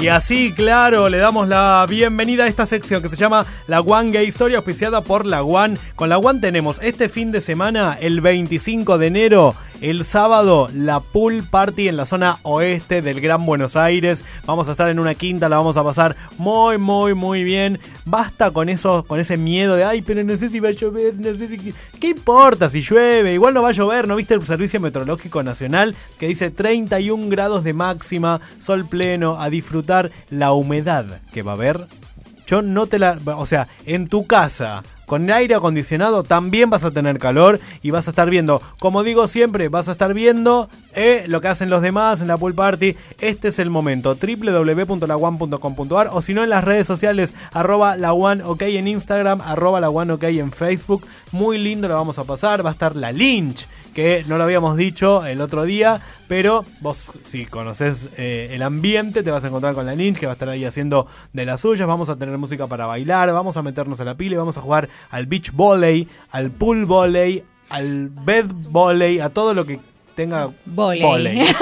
Y así, claro, le damos la bienvenida a esta sección que se llama La One Gay Historia, auspiciada por La One. Con La One tenemos este fin de semana, el 25 de enero, el sábado, la pool party en la zona oeste del Gran Buenos Aires. Vamos a estar en una quinta, la vamos a pasar muy, muy, muy bien. Basta con eso, con ese miedo de, ay, pero no sé si va a llover, no sé si... ¿Qué importa si llueve? Igual no va a llover, ¿no viste el Servicio Meteorológico Nacional que dice 31 grados de máxima, sol pleno, a disfrutar la humedad que va a haber? Yo no te la... O sea, en tu casa, con aire acondicionado, también vas a tener calor y vas a estar viendo, como digo siempre, vas a estar viendo eh, lo que hacen los demás en la pool party. Este es el momento, www.lawan.com.ar o si no en las redes sociales, arroba la one ok en Instagram, arroba la one ok en Facebook. Muy lindo lo vamos a pasar, va a estar la Lynch que no lo habíamos dicho el otro día, pero vos si conoces eh, el ambiente te vas a encontrar con la Lynch que va a estar ahí haciendo de las suyas, vamos a tener música para bailar, vamos a meternos a la pila y vamos a jugar al beach volley, al pool volley, al bed volley, a todo lo que tenga Voley.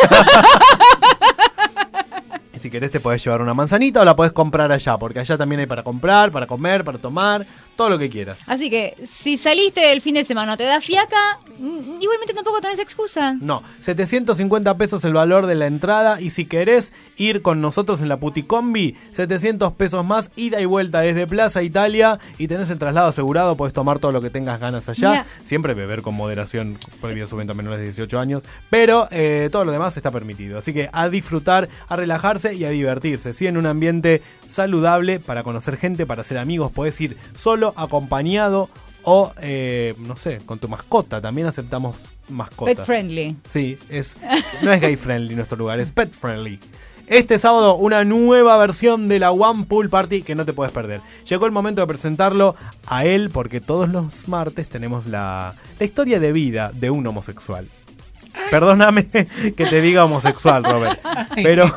Y si querés te podés llevar una manzanita o la podés comprar allá, porque allá también hay para comprar, para comer, para tomar, todo lo que quieras. Así que si saliste el fin de semana, te da fiaca, mm, igualmente tampoco tenés excusa. No, 750 pesos el valor de la entrada y si querés ir con nosotros en la Puticombi, 700 pesos más, ida y vuelta desde Plaza Italia y tenés el traslado asegurado, podés tomar todo lo que tengas ganas allá, siempre beber con moderación previo su venta a menores de 18 años, pero eh, todo lo demás está permitido, así que a disfrutar, a relajarse y a divertirse, sí, en un ambiente saludable para conocer gente, para hacer amigos, podés ir solo, acompañado o, eh, no sé, con tu mascota, también aceptamos mascotas. Pet friendly. Sí, es, no es gay friendly nuestro lugar, es pet friendly. Este sábado una nueva versión de la One Pool Party que no te puedes perder. Llegó el momento de presentarlo a él porque todos los martes tenemos la, la historia de vida de un homosexual. Perdóname que te diga homosexual, Robert. Pero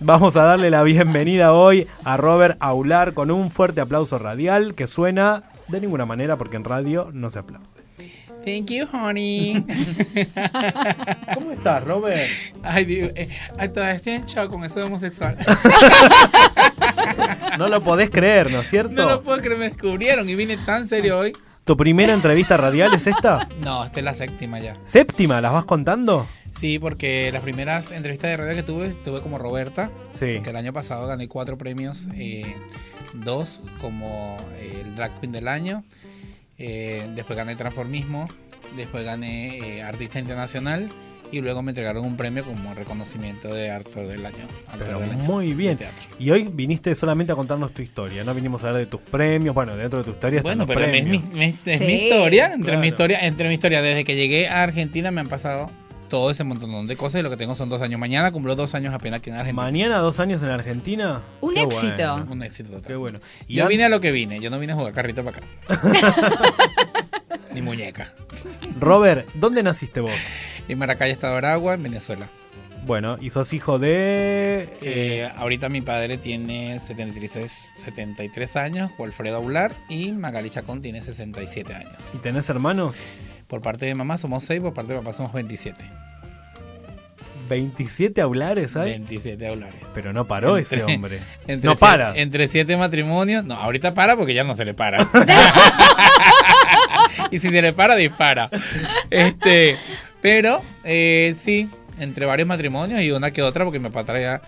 vamos a darle la bienvenida hoy a Robert Aular con un fuerte aplauso radial que suena de ninguna manera porque en radio no se aplaude. Thank you, honey. ¿Cómo estás, Robert? Ay, Dios, eh, todavía estoy en shock con eso de homosexual. No lo podés creer, ¿no es cierto? No lo puedo creer, me descubrieron y vine tan serio hoy. ¿Tu primera entrevista radial es esta? No, esta es la séptima ya. ¿Séptima? ¿Las vas contando? Sí, porque las primeras entrevistas de radio que tuve, tuve como Roberta. Sí. Que el año pasado gané cuatro premios. eh, dos como eh, el Drag Queen del año. eh, después gané Transformismo. Después gané Artista Internacional. Y luego me entregaron un premio como reconocimiento de actor del año. actor del año muy bien. Y hoy viniste solamente a contarnos tu historia, no vinimos a hablar de tus premios. Bueno, dentro de tu historia Bueno, pero es, mi, es Sí, mi historia. Entre claro. mi historia, entre mi historia, desde que llegué a Argentina me han pasado todo ese montón de cosas y lo que tengo son dos años. Mañana cumplo dos años apenas aquí en Argentina. Mañana dos años en Argentina. Un Qué éxito. bueno, Un éxito total. Qué bueno. Y Yo an- vine a lo que vine, yo no vine a jugar carrito para acá. Ni muñeca. Robert, ¿dónde naciste vos? En Maracay, Estado de Aragua, en Venezuela. Bueno, y sos hijo de... Eh, ahorita mi padre tiene 73, 73 años, Walfredo Aular, y Magali Chacón tiene 67 años. ¿Y tenés hermanos? Por parte de mamá somos 6, por parte de papá somos 27. 27 aulares, ¿hay? 27 aulares. Pero no paró Entre- ese hombre. Entre no siete- para. Entre siete matrimonios. No, ahorita para porque ya no se le para. y si se le para, dispara. Este, pero eh, sí, entre varios matrimonios y una que otra, porque mi papá traía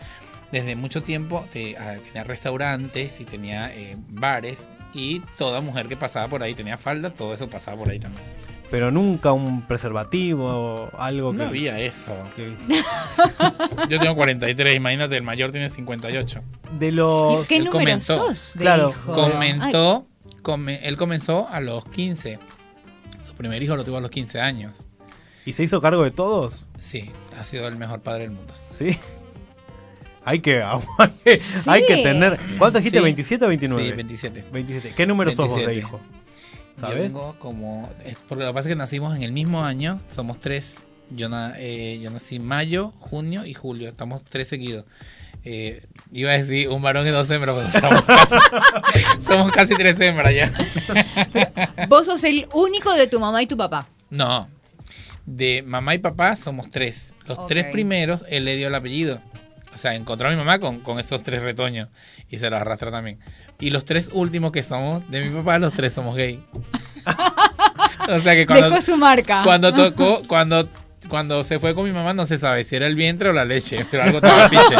desde mucho tiempo, te- ah, tenía restaurantes y tenía eh, bares. Y toda mujer que pasaba por ahí tenía falda, todo eso pasaba por ahí también. Pero nunca un preservativo, algo No que... había eso. que- Yo tengo 43, imagínate, el mayor tiene 58. De los... ¿Y qué él número comentó. sos de Claro, hijo? Comentó, come- él comenzó a los 15. Su primer hijo lo tuvo a los 15 años. ¿Y se hizo cargo de todos? Sí, ha sido el mejor padre del mundo. ¿Sí? Hay que, hay, hay que tener. ¿Cuánto dijiste? Sí. ¿27 o 29? Sí, 27. 27. ¿Qué número sos vos de 27. hijo? Yo ¿Sabes? vengo como. Es porque lo que pasa es que nacimos en el mismo año, somos tres. Yo, na- eh, yo nací mayo, junio y julio. Estamos tres seguidos. Eh, iba a decir un varón y dos hembras, pero estamos casi, somos casi tres hembras ya. Vos sos el único de tu mamá y tu papá. No, de mamá y papá somos tres. Los Ok. tres primeros, él le dio el apellido. O sea, encontró a mi mamá con, con esos tres retoños y se los arrastra también. Y los tres últimos que somos de mi papá, los tres somos gay. o sea que cuando, Dejó su marca. cuando tocó, cuando, cuando se fue con mi mamá, no se sabe si era el vientre o la leche, pero algo estaba piche.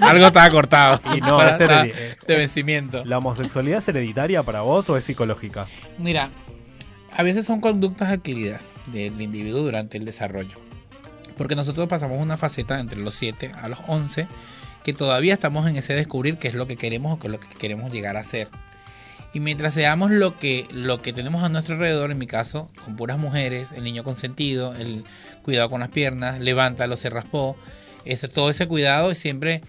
algo estaba cortado. Y no, Para- es de vencimiento. ¿La homosexualidad es hereditaria para vos o es psicológica? Mira, a veces son conductas adquiridas del individuo durante el desarrollo. Porque nosotros pasamos una faceta entre los 7 a los 11 que todavía estamos en ese descubrir qué es lo que queremos o qué es lo que queremos llegar a ser. Y mientras seamos lo que, lo que tenemos a nuestro alrededor, en mi caso, con puras mujeres, el niño consentido, el cuidado con las piernas, levántalo, se raspó, ese, todo ese cuidado y siempre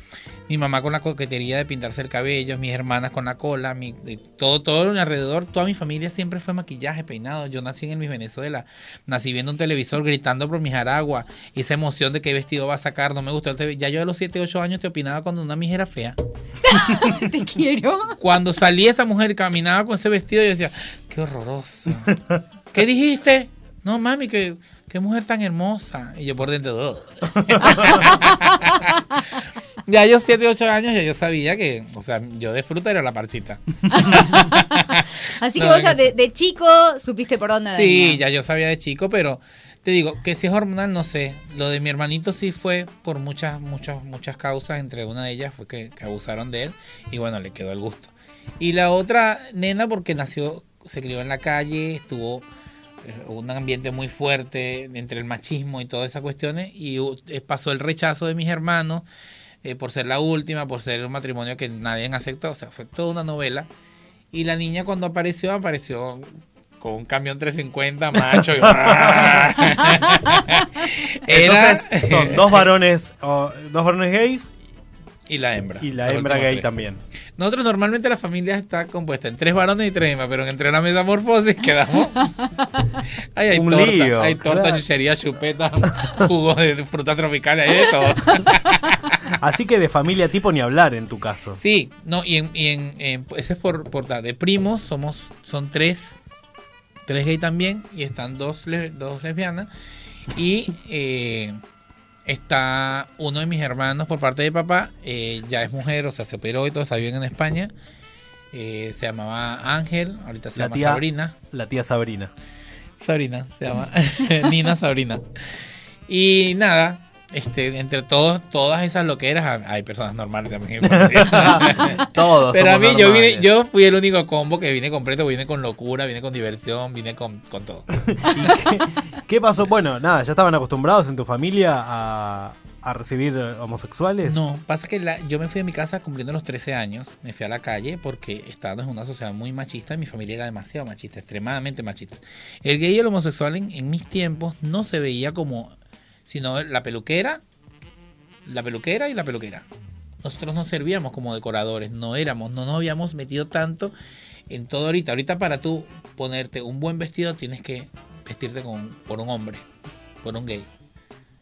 mi mamá con la coquetería de pintarse el cabello, mis hermanas con la cola, mi, todo, todo alrededor, toda mi familia siempre fue maquillaje, peinado. Yo nací en el Miss Venezuela, nací viendo un televisor gritando por mis araguas, esa emoción de qué vestido va a sacar, no me gustó el TV. Ya yo a los 7, 8 años te opinaba cuando una Miss era fea. Te quiero. Cuando salí esa mujer caminaba con ese vestido, yo decía, qué horroroso. ¿Qué dijiste? No, mami, que qué mujer tan hermosa. Y yo por dentro, "Ugh". ya yo 7, 8 años, ya yo sabía que, o sea, yo de fruta era la parchita. Así que No, vos ya de, de chico supiste por dónde Sí, venía. ya yo sabía de chico, pero te digo que si es hormonal, no sé. Lo de mi hermanito sí fue por muchas, muchas, muchas causas. Entre una de ellas fue que, que abusaron de él y bueno, le quedó el gusto. Y la otra nena porque nació, se crió en la calle, estuvo un ambiente muy fuerte entre el machismo y todas esas cuestiones y eh, pasó el rechazo de mis hermanos eh, por ser la última, por ser un matrimonio que nadie aceptó, o sea, fue toda una novela. Y la niña cuando apareció, apareció con un camión 350 macho. y- Era Entonces, son dos varones, dos varones gays y la hembra. y la hembra gay tres. también. Nosotros normalmente la familia está compuesta en tres varones y tres hembras, pero entre la metamorfosis quedamos. Ahí hay Un torta, lío, hay torta, claro. chuchería, chupeta, jugos de frutas tropicales, hay de todo. Así que de familia tipo ni hablar en tu caso. Sí, no, y en, y en- en- ese es por, por de primos, somos, son tres, tres gay también, y están dos, le- dos lesbianas, y eh, está uno de mis hermanos por parte de papá, eh, ya es mujer, o sea, se operó y todo, está bien en España, eh, se llamaba Ángel, ahorita se La llama tía- Sabrina, La tía Sabrina. Sabrina, se llama Nina Sabrina, y nada. Este, entre todos, todas esas loqueras, ha- hay personas normales también. Todos. Pero a mí yo vine, yo fui el único combo que vine completo, vine con locura, vine con diversión, vine con, con todo. ¿Y qué, pasó? Bueno, nada, ¿ya estaban acostumbrados en tu familia a, recibir homosexuales? No, pasa que yo me fui a mi casa cumpliendo los 13 años, me fui a la calle porque estábamos en una sociedad muy machista mi familia era demasiado machista, extremadamente machista. El gay y el homosexual en, en mis tiempos no se veía como, sino la peluquera, la peluquera y la peluquera. Nosotros no servíamos como decoradores, no éramos, no nos habíamos metido tanto en todo ahorita. Ahorita para tú ponerte un buen vestido tienes que vestirte con, por un hombre, por un gay.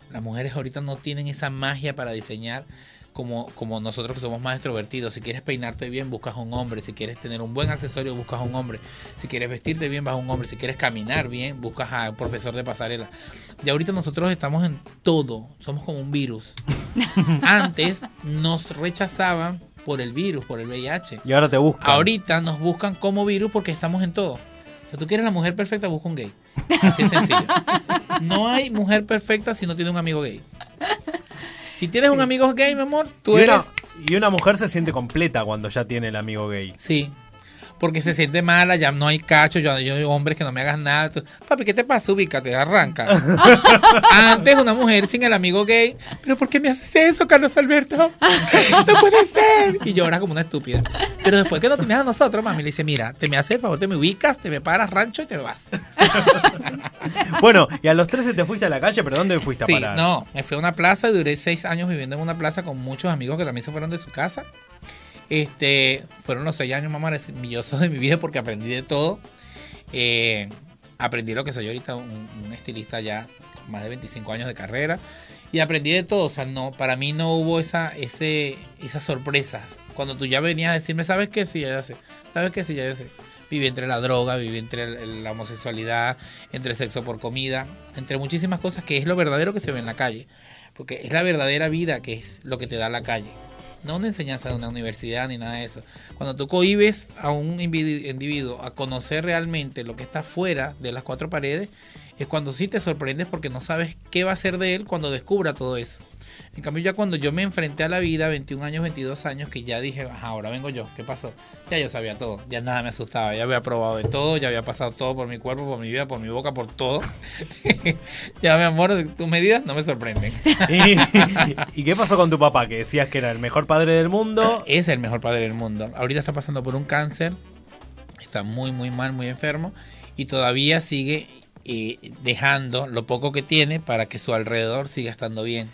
Las mujeres ahorita no tienen esa magia para diseñar como, como nosotros que somos más extrovertidos. Si quieres peinarte bien, buscas a un hombre. Si quieres tener un buen accesorio, buscas a un hombre. Si quieres vestirte bien, vas a un hombre. Si quieres caminar bien, buscas a un profesor de pasarela. Y ahorita nosotros estamos en todo. Somos como un virus. Antes nos rechazaban por el virus, por el VIH. Y ahora te buscan. Ahorita nos buscan como virus porque estamos en todo. O sea, tú quieres la mujer perfecta, busca un gay. Así es sencillo. No hay mujer perfecta si no tiene un amigo gay. Si tienes un amigo gay, mi amor, tú y, eres... una, y una mujer se siente completa cuando ya tiene el amigo gay. Sí. Porque se siente mala, ya no hay cacho, yo, yo hombres que no me hagas nada. Tú, Papi, ¿qué te pasa? Ubícate, arranca. Antes una mujer sin el amigo gay, pero ¿por qué me haces eso, Carlos Alberto? No puede ser. Y llora como una estúpida. Pero después que nos tienes a nosotros, mami, le dice, mira, te me haces el favor, te me ubicas, te me paras rancho y te vas. Bueno, y a los 13 te fuiste a la calle, pero ¿dónde fuiste a Sí, parar? no, me fui a una plaza y duré seis años viviendo en una plaza con muchos amigos que también se fueron de su casa. Este, fueron los seis años más maravillosos de mi vida porque aprendí de todo. Eh, aprendí lo que soy ahorita, un, un estilista ya con más de 25 años de carrera. Y aprendí de todo, o sea, no, para mí no hubo esa, ese, esas sorpresas. Cuando tú ya venías a decirme, ¿sabes qué? Sí, ya yo sé. ¿Sabes qué? Sí, ya yo sé. Viví entre la droga, viví entre la homosexualidad, entre sexo por comida, entre muchísimas cosas que es lo verdadero que se ve en la calle. Porque es la verdadera vida que es lo que te da la calle. No una enseñanza de una universidad ni nada de eso. Cuando tú cohibes a un individu- individuo a conocer realmente lo que está fuera de las cuatro paredes, es cuando sí te sorprendes porque no sabes qué va a ser de él cuando descubra todo eso. En cambio, ya cuando yo me enfrenté a la vida, 21 años, 22 años, que ya dije, "Ajá, ahora vengo yo, ¿qué pasó? Ya yo sabía todo, ya nada me asustaba, ya había probado de todo, ya había pasado todo por mi cuerpo, por mi vida, por mi boca, por todo. ya, mi amor, tus medidas no me sorprenden. ¿Y, y qué pasó con tu papá? Que decías que era el mejor padre del mundo. Es el mejor padre del mundo. Ahorita está pasando por un cáncer, está muy, muy mal, muy enfermo, y todavía sigue eh, dejando lo poco que tiene para que su alrededor siga estando bien.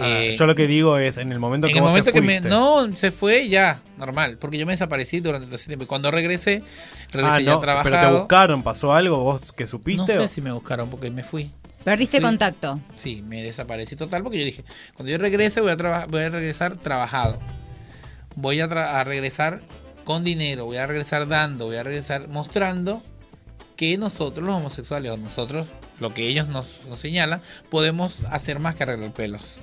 Ah, Eh, yo lo que digo es, en el momento en que el vos momento te que me... No, se fue ya, normal, porque yo me desaparecí durante todo ese tiempo. Y cuando regresé, regresé Ah, ya no, trabajado. pero te buscaron, ¿pasó algo vos que No supiste? sé si me buscaron porque me fui. Perdiste contacto. Sí, me desaparecí total porque yo dije, cuando yo regrese voy a, traba- voy a regresar trabajado. Voy a, tra- a regresar con dinero, voy a regresar dando, voy a regresar mostrando que nosotros los homosexuales o nosotros, lo que ellos nos, nos señalan, podemos hacer más que arreglar pelos.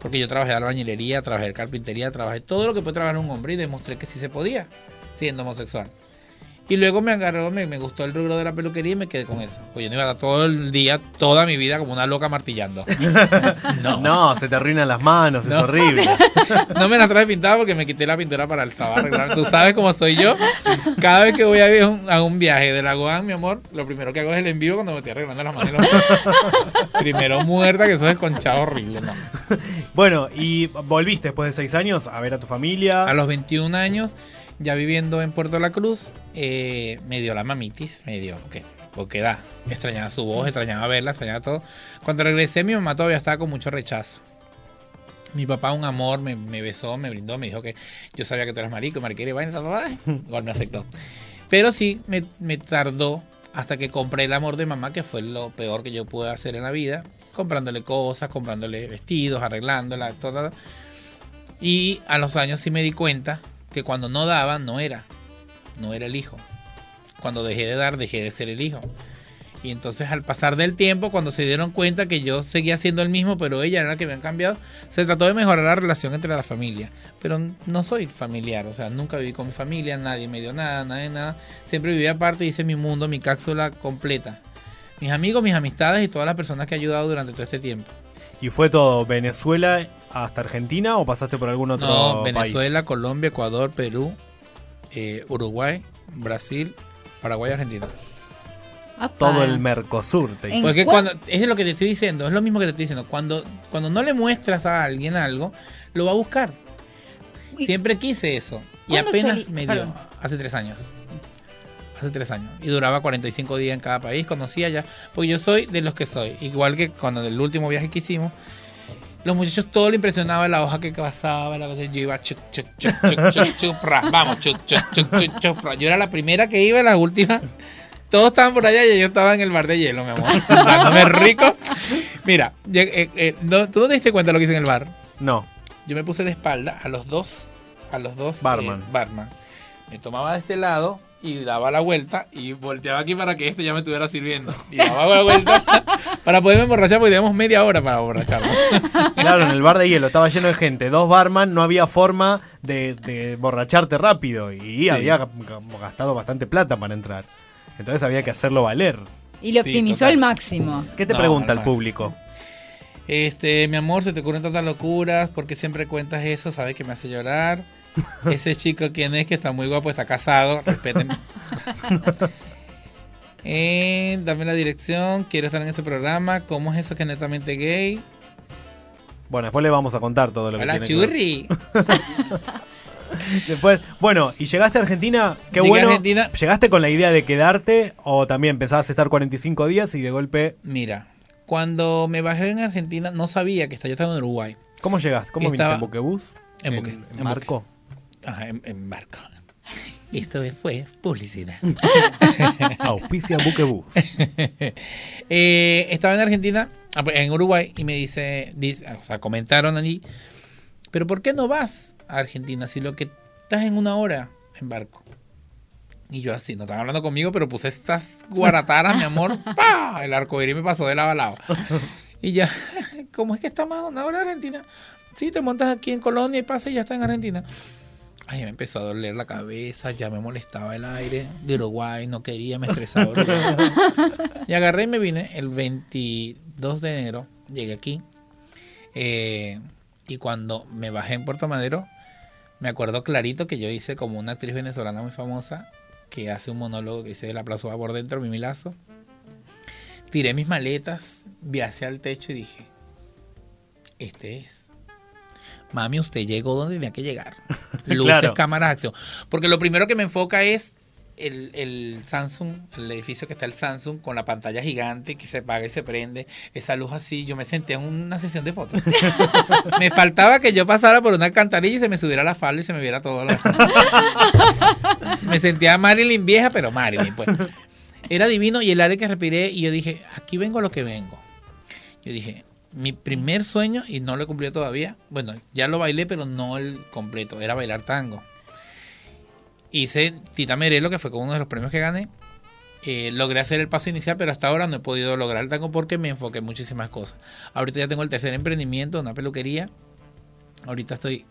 Porque yo trabajé en albañilería, trabajé en carpintería, trabajé todo lo que puede trabajar un hombre y demostré que sí se podía, siendo homosexual. Y luego me agarró, me, me gustó el rubro de la peluquería y me quedé con eso. Pues yo no iba a estar todo el día, toda mi vida como una loca martillando. No. No, se te arruinan las manos, No. es horrible. No me la traje pintada porque me quité la pintura para el sábado arreglar. Tú sabes cómo soy yo. Cada vez que voy a un, a un viaje de la Guan, mi amor, lo primero que hago es el envío cuando me estoy arreglando las manos. Primero muerta, que eso es conchado horrible. No. Bueno, y volviste después de seis años a ver a tu familia. A los 21 años, ya viviendo en Puerto La Cruz, eh, me dio la mamitis, me dio, porque, porque da, extrañaba su voz, extrañaba verla, extrañaba todo. Cuando regresé, mi mamá todavía estaba con mucho rechazo. Mi papá, un amor, me, me besó, me brindó, me dijo que yo sabía que tú eras marico, mariquera y vaina, igual me aceptó. Pero sí, me, me tardó hasta que compré el amor de mamá, que fue lo peor que yo pude hacer en la vida, comprándole cosas, comprándole vestidos, arreglándola, todo. Y a los años sí me di cuenta que cuando no daba, no era. No era el hijo. Cuando dejé de dar, dejé de ser el hijo. Y entonces al pasar del tiempo, cuando se dieron cuenta que yo seguía siendo el mismo, pero ella era la que me habían cambiado, se trató de mejorar la relación entre la familia. Pero no soy familiar, o sea, nunca viví con mi familia, nadie me dio nada, nadie nada. Siempre viví aparte, hice mi mundo, mi cápsula completa. Mis amigos, mis amistades y todas las personas que he ayudado durante todo este tiempo. ¿Y fue todo Venezuela hasta Argentina o pasaste por algún otro No, país? Venezuela, Colombia, Ecuador, Perú, eh, Uruguay, Brasil, Paraguay, Argentina. Todo el Mercosur. Te Porque cuando es lo que te estoy diciendo, es lo mismo que te estoy diciendo. Cuando, cuando no le muestras a alguien algo, lo va a buscar. Y- Siempre quise eso. Y ¿Cuándo apenas me dio. perdón. Hace tres años. Hace tres años. Y duraba 45 días en cada país. Conocía ya. Porque yo soy de los que soy. Igual que cuando el último viaje que hicimos. Los muchachos todo le impresionaba la hoja que pasaba, la cosa, yo iba chuc, chuc, chuc, chuc, chuc, chuc, pra, vamos, chuc, chuc, chuc, chuc, chuc, pra. Yo era la primera que iba, la última. Todos estaban por allá y yo estaba en el bar de hielo, mi amor. Dándome rico. Mira, eh, eh, no- ¿tú no te diste cuenta de lo que hice en el bar? No. Yo me puse de espalda a los dos, a los dos Barman. eh, barman. Me tomaba de este lado y daba la vuelta y volteaba aquí para que este ya me estuviera sirviendo. Y daba la vuelta para poderme emborrachar porque teníamos media hora para emborracharnos. Claro, en el bar de hielo estaba lleno de gente, dos barman, no había forma de, de borracharte rápido y había gastado bastante plata para entrar. Entonces había que hacerlo valer. Y lo optimizó al máximo. ¿Qué te No, pregunta el público? Este, mi amor, se te ocurren tantas locuras, porque siempre cuentas eso, sabes que me hace llorar. Ese chico, ¿quién es? Que está muy guapo, está casado, respétenme. Eh, dame la dirección, quiero estar en ese programa. ¿Cómo es eso que es netamente gay? Bueno, después le vamos a contar todo lo que Hola, tiene que ver. churri. Después, bueno, y llegaste a Argentina, qué Llegué bueno. Argentina. ¿Llegaste con la idea de quedarte o también pensabas estar 45 días y de golpe... Mira, cuando me bajé en Argentina, no sabía que estaba, yo estaba en Uruguay. ¿Cómo llegaste? ¿Cómo viniste? ¿En buquebús? En buque, ¿En en Marco? Ajá, en, en barco. Esto fue publicidad. Auspicia buquebús. Eh, estaba en Argentina, ah, pues, en Uruguay, y me dice, dice, o sea, comentaron allí, pero ¿por qué no vas a Argentina si lo que estás en una hora en barco? Y yo así, no están hablando conmigo, pero puse estas guarataras, mi amor, ¡pa! El arco iris me pasó de lado a lado. Y ya, ¿cómo es que estamos a una hora de Argentina? Sí, te montas aquí en Colonia y pasa y ya está en Argentina. Ay, me empezó a doler la cabeza, ya me molestaba el aire de Uruguay, no quería, me estresaba. Y agarré y me vine el 22 de enero, llegué aquí. eh, y cuando me bajé en Puerto Madero, me acuerdo clarito que yo hice como una actriz venezolana muy famosa que hace un monólogo que dice el aplauso va por dentro, mi milazo. Tiré mis maletas, vi hacia el techo y dije, este es. Mami, usted llegó donde tenía que llegar. Luces, Claro. cámaras, acción. Porque lo primero que me enfoca es el, el Samsung, el edificio que está el Samsung con la pantalla gigante que se apaga y se prende, esa luz así, yo me senté en una sesión de fotos. me faltaba que yo pasara por una alcantarilla y se me subiera la falda y se me viera todo. lo- me sentía Marilyn vieja, pero Marilyn, pues. Era divino y el aire que respiré y yo dije, aquí vengo a lo que vengo. Yo dije, mi primer sueño, y no lo he cumplido todavía, bueno, ya lo bailé, pero no el completo, era bailar tango. Hice Tita Merelo, que fue con uno de los premios que gané. Eh, logré hacer el paso inicial, pero hasta ahora no he podido lograr el tango porque me enfoqué en muchísimas cosas. Ahorita ya tengo el tercer emprendimiento, una peluquería. Ahorita estoy,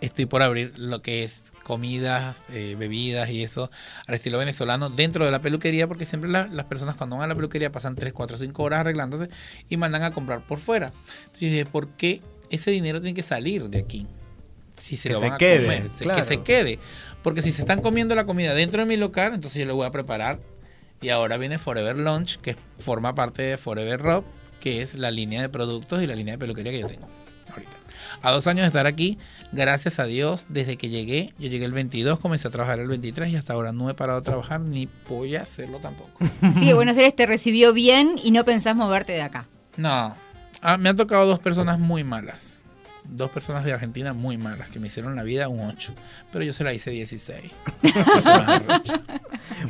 estoy por abrir lo que es comidas, eh, bebidas y eso al estilo venezolano dentro de la peluquería, porque siempre la- las personas cuando van a la peluquería pasan 3, 4, 5 horas arreglándose y mandan a comprar por fuera. Entonces yo dije, ¿por qué ese dinero tiene que salir de aquí? Si se Que lo se van a quede, comer, se- claro. que se quede. Porque si se están comiendo la comida dentro de mi local, entonces yo lo voy a preparar. Y ahora viene Forever Lunch, que forma parte de Forever Rob, que es la línea de productos y la línea de peluquería que yo tengo ahorita. A dos años de estar aquí, gracias a Dios, desde que llegué, yo llegué el 22, comencé a trabajar el 23 y hasta ahora no he parado de trabajar ni voy a hacerlo tampoco. Así que Buenos Aires te recibió bien y no pensás moverte de acá. No, Ah, me han tocado dos personas muy malas. Dos personas de Argentina muy malas que me hicieron la vida un 8. Pero yo se la hice 16.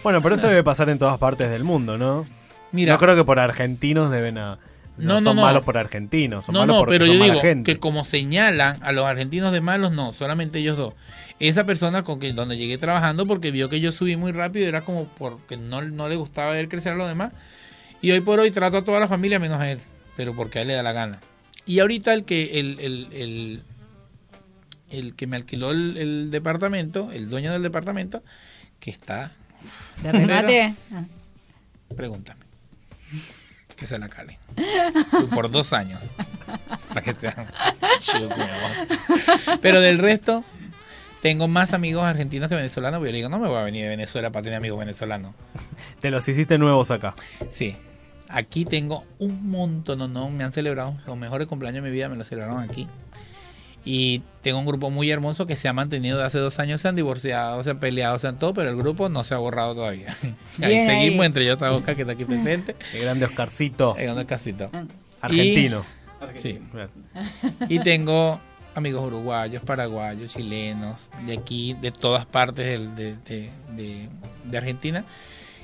Bueno, pero eso debe pasar en todas partes del mundo, ¿no? Mira, no creo que por argentinos deben a... No, No, no, son no. malos por argentinos, son no, malos no, porque pero son yo mala digo gente. que como señalan a los argentinos de malos, no, solamente ellos dos. Esa persona con que donde llegué trabajando porque vio que yo subí muy rápido era como porque no, no le gustaba ver crecer a los demás. Y hoy por hoy trato a toda la familia menos a él, pero porque a él le da la gana. Y ahorita el que el, el, el, el que me alquiló el, el departamento, el dueño del departamento, que está, ¿De remate? Ah. pregúntame. Que se la cale. Por dos años. Que huevón. Pero del resto, tengo más amigos argentinos que venezolanos. Yo digo, no me voy a venir de Venezuela para tener amigos venezolanos. Te los hiciste nuevos acá. Sí. Aquí tengo un montón, no, no, me han celebrado los mejores cumpleaños de mi vida, me los celebraron aquí. Y tengo un grupo muy hermoso que se ha mantenido de hace dos años, se han divorciado, se han peleado, se han todo, pero el grupo no se ha borrado todavía. Ahí Bien ahí. seguimos entre yo y Oscar, que está aquí presente, El grande Oscarcito, en un casito. argentino. Sí. Y tengo amigos uruguayos, paraguayos, chilenos, de aquí, de todas partes de, de- de- de Argentina.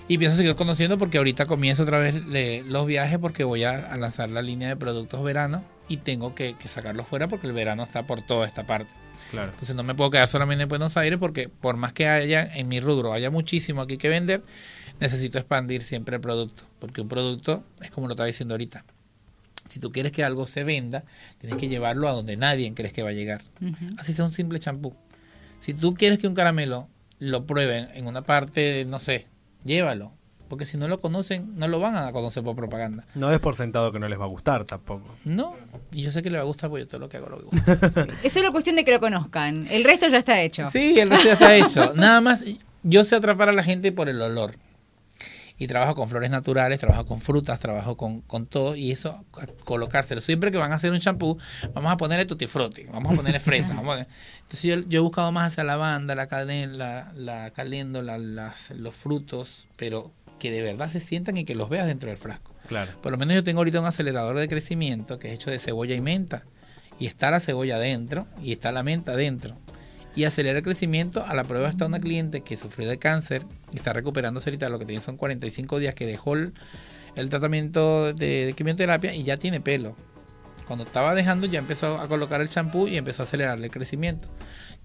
Y pienso seguir conociendo porque ahorita comienzo otra vez le- los viajes porque voy a, a lanzar la línea de productos verano y tengo que, que sacarlos fuera porque el verano está por toda esta parte. Claro. Entonces no me puedo quedar solamente en Buenos Aires porque por más que haya en mi rubro haya muchísimo aquí que vender, necesito expandir siempre el producto. Porque un producto es como lo estaba diciendo ahorita. Si tú quieres que algo se venda, tienes que llevarlo a donde nadie crees que va a llegar. Así sea un simple champú. Si tú quieres que un caramelo lo prueben en una parte, no sé, llévalo. Porque si no lo conocen, no lo van a conocer por propaganda. No es por sentado que no les va a gustar tampoco. No, y yo sé que le va a gustar porque yo todo lo que hago lo que gusta. Es solo cuestión de que lo conozcan. El resto ya está hecho. Sí, el resto ya está hecho. Nada más, yo sé atrapar a la gente por el olor. Y trabajo con flores naturales, trabajo con frutas, trabajo con, con todo. Y eso, colocárselo. Siempre que van a hacer un champú, vamos a ponerle tutti frutti, vamos a ponerle fresa. vamos a poner- Entonces yo, yo he buscado más hacia la lavanda, la canela, la caléndula, las, los frutos, pero que de verdad se sientan y que los veas dentro del frasco. Claro. Por lo menos yo tengo ahorita un acelerador de crecimiento que es hecho de cebolla y menta. Y está la cebolla dentro y está la menta dentro. Y acelera el crecimiento. A la prueba está una cliente que sufrió de cáncer y está recuperándose ahorita. Lo que tiene son 45 días que dejó el, el tratamiento de, de quimioterapia y ya tiene pelo. Cuando estaba dejando ya empezó a colocar el champú y empezó a acelerarle el crecimiento.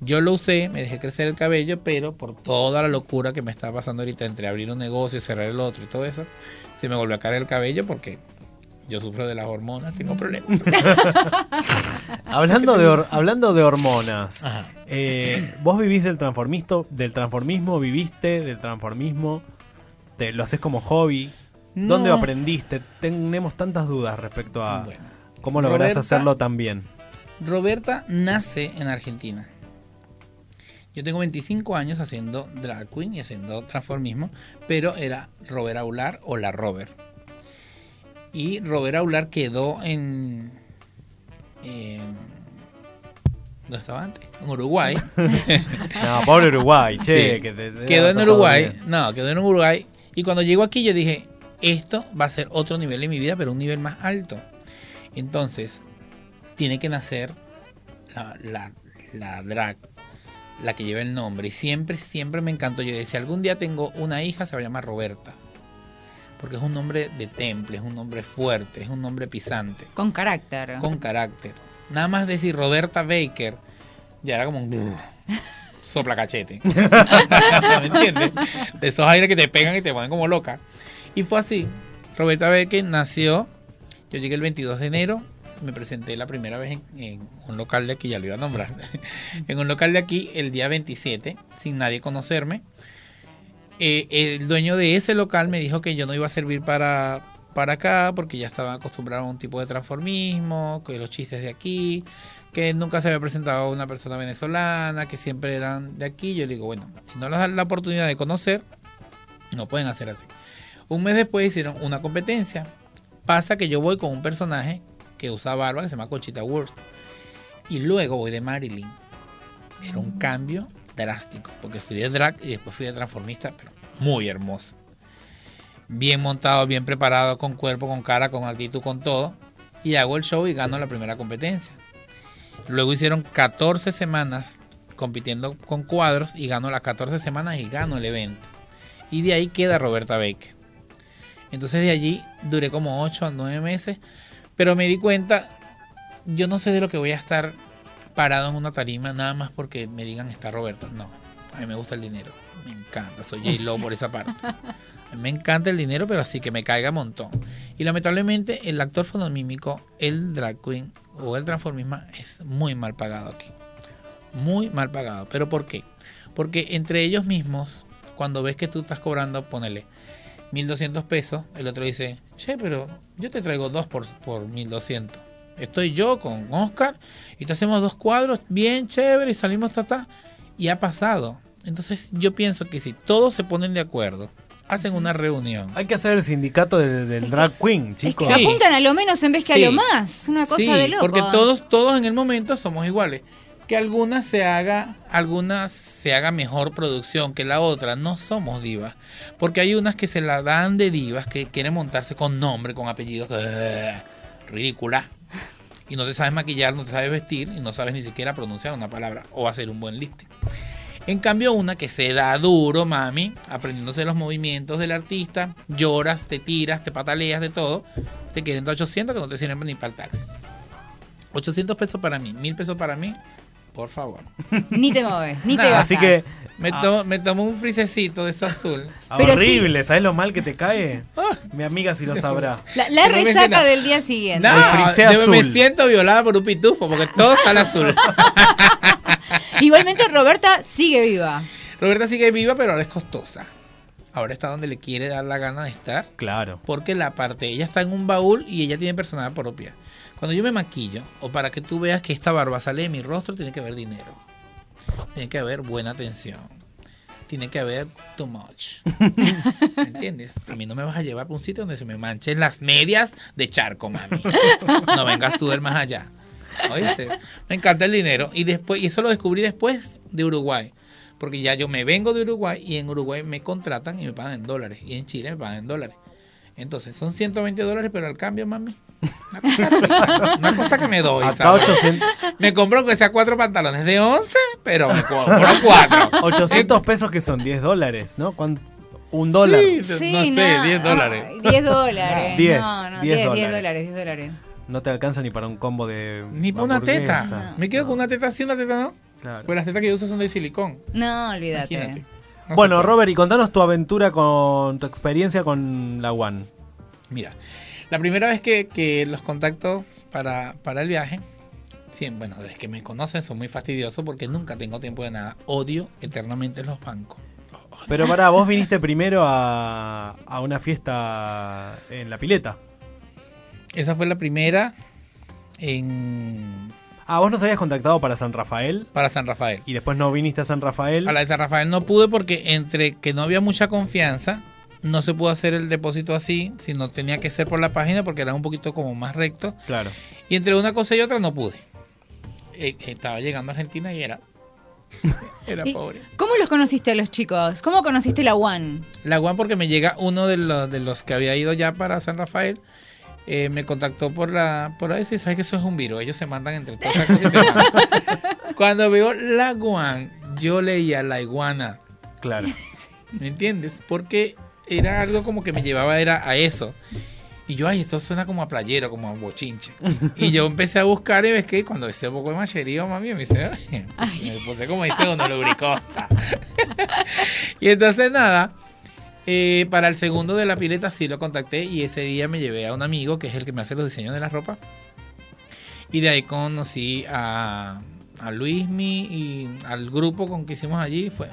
Yo lo usé, me dejé crecer el cabello, pero por toda la locura que me está pasando ahorita entre abrir un negocio y cerrar el otro y todo eso, se me volvió a caer el cabello porque yo sufro de las hormonas, tengo problemas. Hablando de, hablando de hormonas, eh, vos vivís del transformisto, del transformismo, viviste del transformismo, te, lo haces como hobby. ¿Dónde No. aprendiste? Tenemos tantas dudas respecto a Bueno. cómo lográs Roberta- hacerlo tan bien. Roberta nace en Argentina. Yo tengo 25 años haciendo drag queen y haciendo transformismo, pero era Robert Aular o la Robert. Y Robert Aular quedó en... en- ¿Dónde estaba antes? En Uruguay. No, pobre Uruguay, che. Sí. que te- te quedó en Uruguay. No, quedó en Uruguay. Y cuando llego aquí yo dije, esto va a ser otro nivel en mi vida, pero un nivel más alto. Entonces, tiene que nacer la, la, la drag, la que lleva el nombre. Y siempre, siempre me encantó. Yo decía, algún día tengo una hija, se va a llamar Roberta. Porque es un nombre de temple, es un nombre fuerte, es un nombre pisante Con carácter. con carácter. Nada más decir Roberta Baker, ya era como un sopla cachete. ¿Me entiendes? De esos aires que te pegan y te ponen como loca. Y fue así. Roberta Baker nació, yo llegué el 22 de enero, me presenté la primera vez en, un local de aquí, ya lo iba a nombrar, en un local de aquí el día 27, sin nadie conocerme. Eh, el dueño de ese local me dijo que yo no iba a servir para, para acá porque ya estaba acostumbrado a un tipo de transformismo, que los chistes de aquí, que nunca se había presentado una persona venezolana, que siempre eran de aquí. Yo le digo, bueno, si no les dan la oportunidad de conocer, no pueden hacer así. Un mes después hicieron una competencia. Pasa que yo voy con un personaje que usa barba que se llama Conchita Wurst. Y luego voy de Marilyn. Era un cambio drástico, porque fui de drag y después fui de transformista, pero muy hermoso. Bien montado, bien preparado, con cuerpo, con cara, con actitud, con todo. Y hago el show y gano la primera competencia. Luego hicieron 14 semanas compitiendo con cuadros y gano las 14 semanas y gano el evento. Y de ahí queda Roberta Baker. Entonces de allí duré como 8 a 9 meses, pero me di cuenta, yo no sé de lo que voy a estar parado en una tarima nada más porque me digan está Roberta. No, a mí me gusta el dinero, me encanta, soy J-Lo por esa parte. A mí me encanta el dinero, pero así que me caiga un montón. Y lamentablemente el actor fonomímico, el drag queen o el transformismo es muy mal pagado aquí. Muy mal pagado. ¿Pero por qué? Porque entre ellos mismos, cuando ves que tú estás cobrando, ponele 1200 pesos, el otro dice, che, pero yo te traigo dos por, por 1200. Estoy yo con Oscar y te hacemos dos cuadros bien chévere y salimos tata. Y ha pasado. Entonces yo pienso que si todos se ponen de acuerdo, hacen una reunión. Hay que hacer el sindicato del, del drag queen, Es chicos. que Sí. apuntan a lo menos en vez que Sí. a lo más. Una cosa Sí, de loco. porque todos, todos en el momento somos iguales. Que alguna se haga, algunas se haga mejor producción que la otra. No somos divas. Porque hay unas que se la dan de divas, que quieren montarse con nombre, con apellidos. ¡eh! ridícula. Y no te sabes maquillar, no te sabes vestir y no sabes ni siquiera pronunciar una palabra o hacer un buen lifting. En cambio, una que se da duro, mami, aprendiéndose los movimientos del artista, lloras, te tiras, te pataleas de todo, te quieren dar 800 que no te sirven ni para el taxi. 800 pesos para mí, 1000 pesos para mí, por favor. Ni te mueves, ni te bajas. Así que, Me, Ah. tomo, me tomo un frisecito de eso azul. Pero horrible, ¿sabes lo mal que te cae? Ah. Mi amiga sí lo sabrá. La, resaca del día siguiente. No, yo me siento violada por un pitufo porque todo sale azul. Igualmente Roberta sigue viva. Roberta sigue viva, pero ahora es costosa. ahora está donde le quiere dar la gana de estar. Claro. Porque la parte, ella está en un baúl y ella tiene personalidad propia. Cuando yo me maquillo, o para que tú veas que esta barba sale de mi rostro, tiene que haber dinero. Tiene que haber buena atención. Tiene que haber too much. ¿Me entiendes? A mí no me vas a llevar para un sitio donde se me manchen las medias de charco, mami. No vengas tú del más allá. ¿Oíste? Me encanta el dinero. Y después, y eso lo descubrí después de Uruguay. Porque ya yo me vengo de Uruguay y en Uruguay me contratan y me pagan en dólares. Y en Chile me pagan en dólares. Entonces, son 120 dólares, pero al cambio, mami. Una cosa, rica, una cosa que me doy. Acá ¿sabes? 800, Me compro que sea cuatro pantalones de 11, pero me compro cuatro. 800 pesos que son 10 dólares, ¿no? ¿Cuán- Un dólar. Sí, no sé, 10 dólares. Ay, 10 dólares. No. 10, No, no, 10 10 dólares. dólares, 10 dólares. No te alcanza ni para un combo de. Ni para una teta. hamburguesa. Me quedo No, con una teta sí, una teta no. claro. Pues las tetas que yo uso son de silicón. No, olvídate. No Bueno. Robert, y contanos tu aventura con tu experiencia con la One. Mira, la primera vez que, que los contacto para, para el viaje, sí, bueno, desde que me conocen son muy fastidiosos porque nunca tengo tiempo de nada. Odio eternamente los bancos. Pero pará, vos viniste primero a, a una fiesta en la pileta. Esa fue la primera en Ah, vos nos habías contactado para San Rafael para San Rafael. y después no viniste a San Rafael. A la de San Rafael no pude porque entre que no había mucha confianza, no se pudo hacer el depósito así, sino tenía que ser por la página porque era un poquito como más recto. Claro. Y entre una cosa y otra no pude. Eh, estaba llegando a Argentina y era... Era ¿Y pobre. ¿Cómo los conociste a los chicos? ¿Cómo conociste la One? La Guan porque me llega uno de los, de los que había ido ya para San Rafael. eh, me contactó por la por eso y sabes que eso es un virus. Ellos se mandan entre todas esas cosas y te mandan. Cuando veo la Guan, yo leía la iguana. Claro. ¿Me entiendes? Porque era algo como que me llevaba era a eso. Y yo, ay, esto suena como a playero, como a bochinche. Y yo empecé a buscar y ves que cuando ese un poco de macherío, mami, me dice, ay, me puse como dice uno, lubricosa. y entonces nada, eh, para el segundo de la pileta sí lo contacté y ese día me llevé a un amigo que es el que me hace los diseños de la ropa. Y de ahí conocí a, a Luismi y al grupo con que hicimos allí. Fue.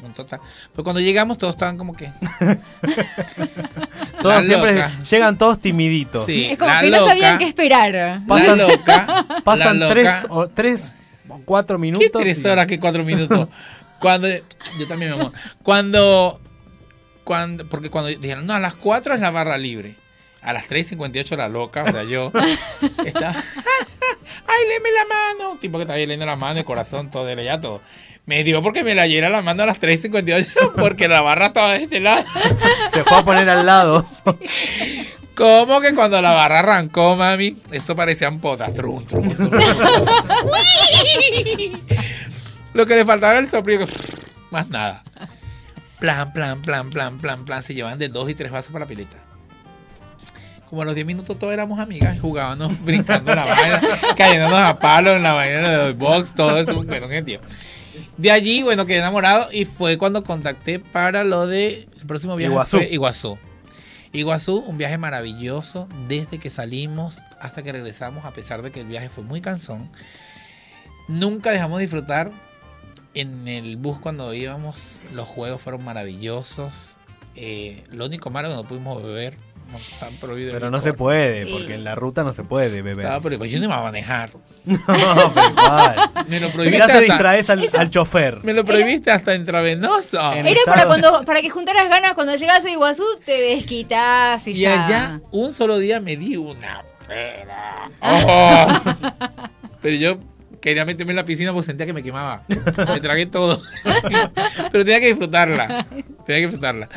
Pero cuando llegamos todos estaban como que... Todos siempre llegan todos timiditos. Sí, es como la que no loca, sabían qué esperar. Pasan- la loca. Pasan la loca. tres o, tres o cuatro ¿Qué minutos. tres y- horas que cuatro minutos? Cuando yo también mi amor. Cuando cuando porque cuando dijeron, "No, a las 4 es la barra libre." A las 3.58 la loca, o sea, yo estaba Ay, léeme la mano. Tipo que estaba ahí leyendo la mano, el corazón, todo, le ya todo. Me dio porque me la llena la mano a las 3.58 porque la barra estaba de este lado. Se fue a poner al lado. ¿Cómo que cuando la barra arrancó, mami? Eso parecían potas. Trum, trum, trum, trum. Lo que le faltaba era el soplido. Más nada. Plan, plan, plan, plan, plan, plan. Se llevan de dos y tres vasos para la pileta. Como a los 10 minutos todos éramos amigas y jugábamos brincando en la vaina, cayéndonos a palo en la vaina de los box, todo eso. Bueno, qué tío. De allí, bueno, quedé enamorado y fue cuando contacté para lo de el próximo viaje Iguazú. fue Iguazú. Iguazú, un viaje maravilloso desde que salimos hasta que regresamos, a pesar de que el viaje fue muy cansón. Nunca dejamos de disfrutar. En el bus cuando íbamos, los juegos fueron maravillosos. Eh, lo único malo que no pudimos beber, no están prohibido. Pero no se puede, Sí. porque en la ruta no se puede beber. Estaba prohibido. Yo no iba a manejar. No, pero igual. Me lo Ya prohibiste se hasta, distraes al, chofer. me lo prohibiste hasta intravenoso. En- Era estado- para cuando para que juntaras ganas cuando llegas a Iguazú, te desquitas y, Y ya. allá, un solo día me di una pera. ¡Oh! Pero yo quería meterme en la piscina porque sentía que me quemaba. Me tragué todo. Pero tenía que disfrutarla. Tenía que disfrutarla.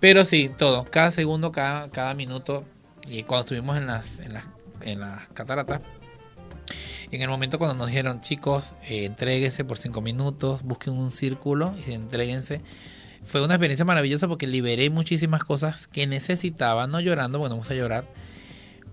Pero sí, todo. Cada segundo, cada, cada minuto. Y cuando estuvimos en las, en las, en las cataratas, en el momento cuando nos dijeron, chicos, eh, por cinco minutos, busquen un círculo y entréguense. Fue una experiencia maravillosa porque liberé muchísimas cosas que necesitaba, no llorando, bueno, me gusta llorar,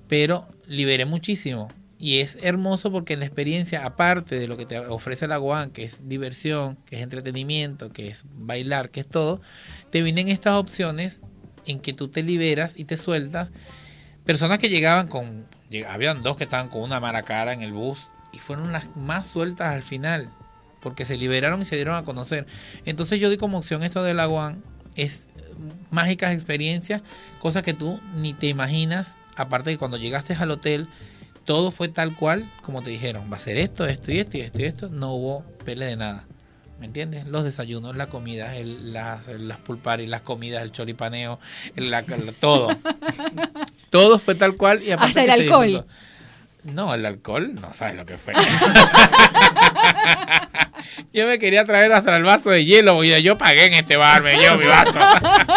pero liberé muchísimo. Y es hermoso porque en la experiencia, aparte de lo que te ofrece la Guan, que es diversión, que es entretenimiento, que es bailar, que es todo, te vienen estas opciones en que tú te liberas y te sueltas. Personas que llegaban con, habían dos que estaban con una mala cara en el bus y fueron las más sueltas al final, porque se liberaron y se dieron a conocer. Entonces yo di como opción esto de la Guan, es mágicas experiencias, cosas que tú ni te imaginas. Aparte de cuando llegaste al hotel, todo fue tal cual como te dijeron. Va a ser esto, esto y esto y esto y esto. No hubo pele de nada. ¿Me entiendes? Los desayunos, la comida, el, las, las pulparis, las comidas, el choripaneo, el- todo. todo fue tal cual y aparte Hasta el alcohol. No, el alcohol, no sabes lo que fue. yo me quería traer hasta el vaso de hielo porque yo pagué en este bar, me llevo mi vaso.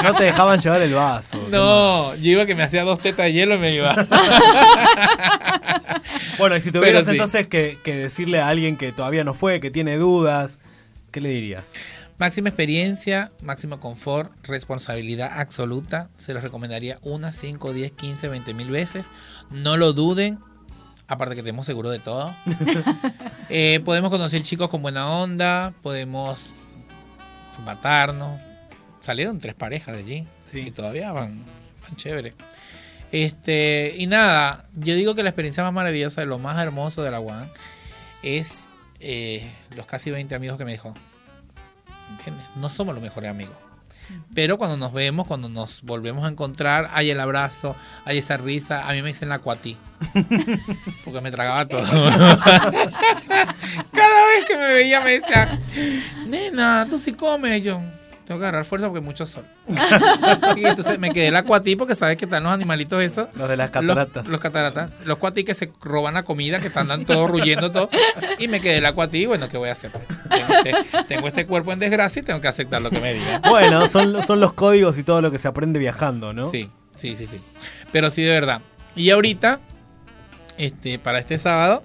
No te dejaban llevar el vaso. no, yo iba que me hacía dos tetas de hielo y me iba. Bueno, y si tuvieras sí. entonces que, que decirle a alguien que todavía no fue, que tiene dudas, ¿qué le dirías? Máxima experiencia, máximo confort, responsabilidad absoluta. Se los recomendaría una, 5, 10, 15, 20 mil veces. No lo duden. Aparte que tenemos seguro de todo. Eh, podemos conocer chicos con buena onda. Podemos matarnos. Salieron tres parejas de allí. Sí. Y todavía van, van chévere. Este, y nada, yo digo que la experiencia más maravillosa, lo más hermoso de la UAN es eh, los casi 20 amigos que me dejó. No somos los mejores amigos. Pero cuando nos vemos, cuando nos volvemos a encontrar, hay el abrazo, hay esa risa. A mí me dicen la cuatí. Porque me tragaba todo. Cada vez que me veía me decía, nena, tú sí comes. Y yo, tengo que agarrar fuerza porque mucho sol. y entonces me quedé la cuatí porque sabes que están los animalitos esos. Los de las cataratas. Los, los cataratas. Los cuatí que se roban la comida, que están dando todo ruyendo todo. Y me quedé la cuatí. Bueno, ¿qué voy a hacer? Tengo este, tengo este cuerpo en desgracia y tengo que aceptar lo que me digan. Bueno, son, son los códigos y todo lo que se aprende viajando, ¿no? Sí, sí, sí, sí. Pero sí, de verdad. Y ahorita, este, para este sábado,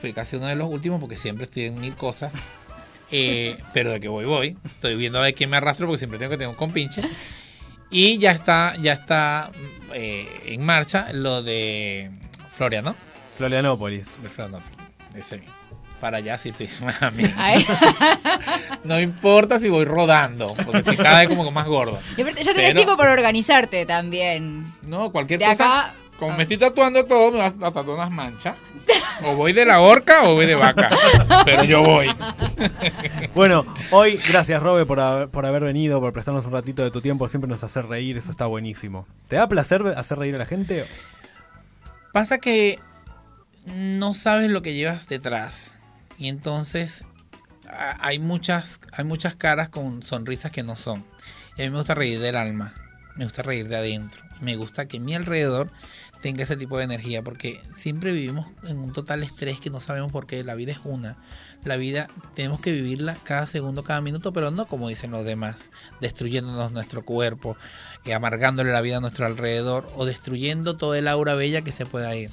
fui casi uno de los últimos porque siempre estoy en mil cosas. Eh, pero de que voy, voy. Estoy viendo a ver quién me arrastro porque siempre tengo que tener un compinche. Y ya está, ya está eh, en marcha lo de Floriano. Florianópolis. De Florianópolis, ese mismo. Para allá sí estoy. No importa si voy rodando, porque estoy cada vez como que más gordo. Y aparte, ya tenés Pero- tiempo para organizarte también. No, cualquier De cosa. acá- Como Ah. me estoy tatuando todo, me vas a tatuar unas manchas. O voy de la horca o voy de vaca. Pero yo voy. Bueno, hoy, gracias Robe por haber, por haber venido, por prestarnos un ratito de tu tiempo, siempre nos hace reír, eso está buenísimo. ¿Te da placer hacer reír a la gente? Pasa que no sabes lo que llevas detrás. Y entonces hay muchas, hay muchas caras con sonrisas que no son. Y a mí me gusta reír del alma. Me gusta reír de adentro. Me gusta que mi alrededor tenga ese tipo de energía. Porque siempre vivimos en un total estrés que no sabemos por qué. La vida es una. La vida tenemos que vivirla cada segundo, cada minuto, pero no como dicen los demás, destruyéndonos nuestro cuerpo, eh, amargándole la vida a nuestro alrededor o destruyendo toda el aura bella que se pueda ir.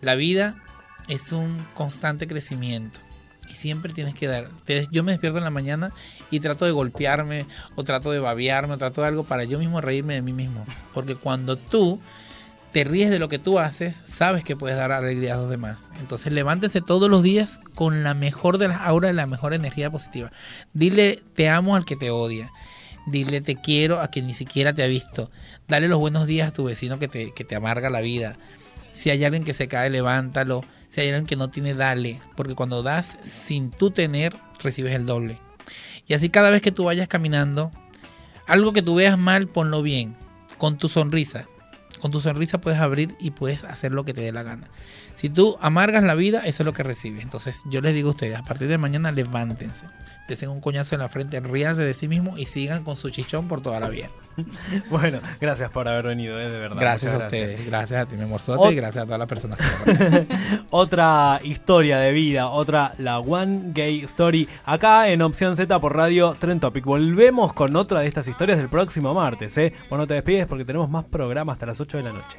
La vida es un constante crecimiento y siempre tienes que dar. yo me despierto en la mañana y trato de golpearme o trato de babearme o trato de algo para yo mismo reírme de mí mismo. Porque cuando tú te ríes de lo que tú haces, sabes que puedes dar alegría a los demás. Entonces levántense todos los días con la mejor de las auras, la mejor energía positiva. Dile te amo al que te odia. Dile te quiero a quien ni siquiera te ha visto. Dale los buenos días a tu vecino que te, que te amarga la vida. Si hay alguien que se cae, levántalo. Si hay alguien que no tiene, dale. Porque cuando das sin tú tener, recibes el doble. Y así cada vez que tú vayas caminando, algo que tú veas mal, ponlo bien. Con tu sonrisa. Con tu sonrisa puedes abrir y puedes hacer lo que te dé la gana. Si tú amargas la vida, eso es lo que recibes. Entonces yo les digo a ustedes, a partir de mañana levántense. Desen un coñazo en la frente, ríanse de sí mismos y sigan con su chichón por toda la vida. Bueno, gracias por haber venido, eh, de verdad. Gracias a ustedes, gracias a ti, mi amorzote, Ot- y gracias a todas las personas que. Otra historia de vida, otra La One Gay Story, acá en Opción Z por Radio Trend Topic. Volvemos con otra de estas historias el próximo martes, ¿eh? Bueno, no te despides porque tenemos más programas hasta las 8 de la noche.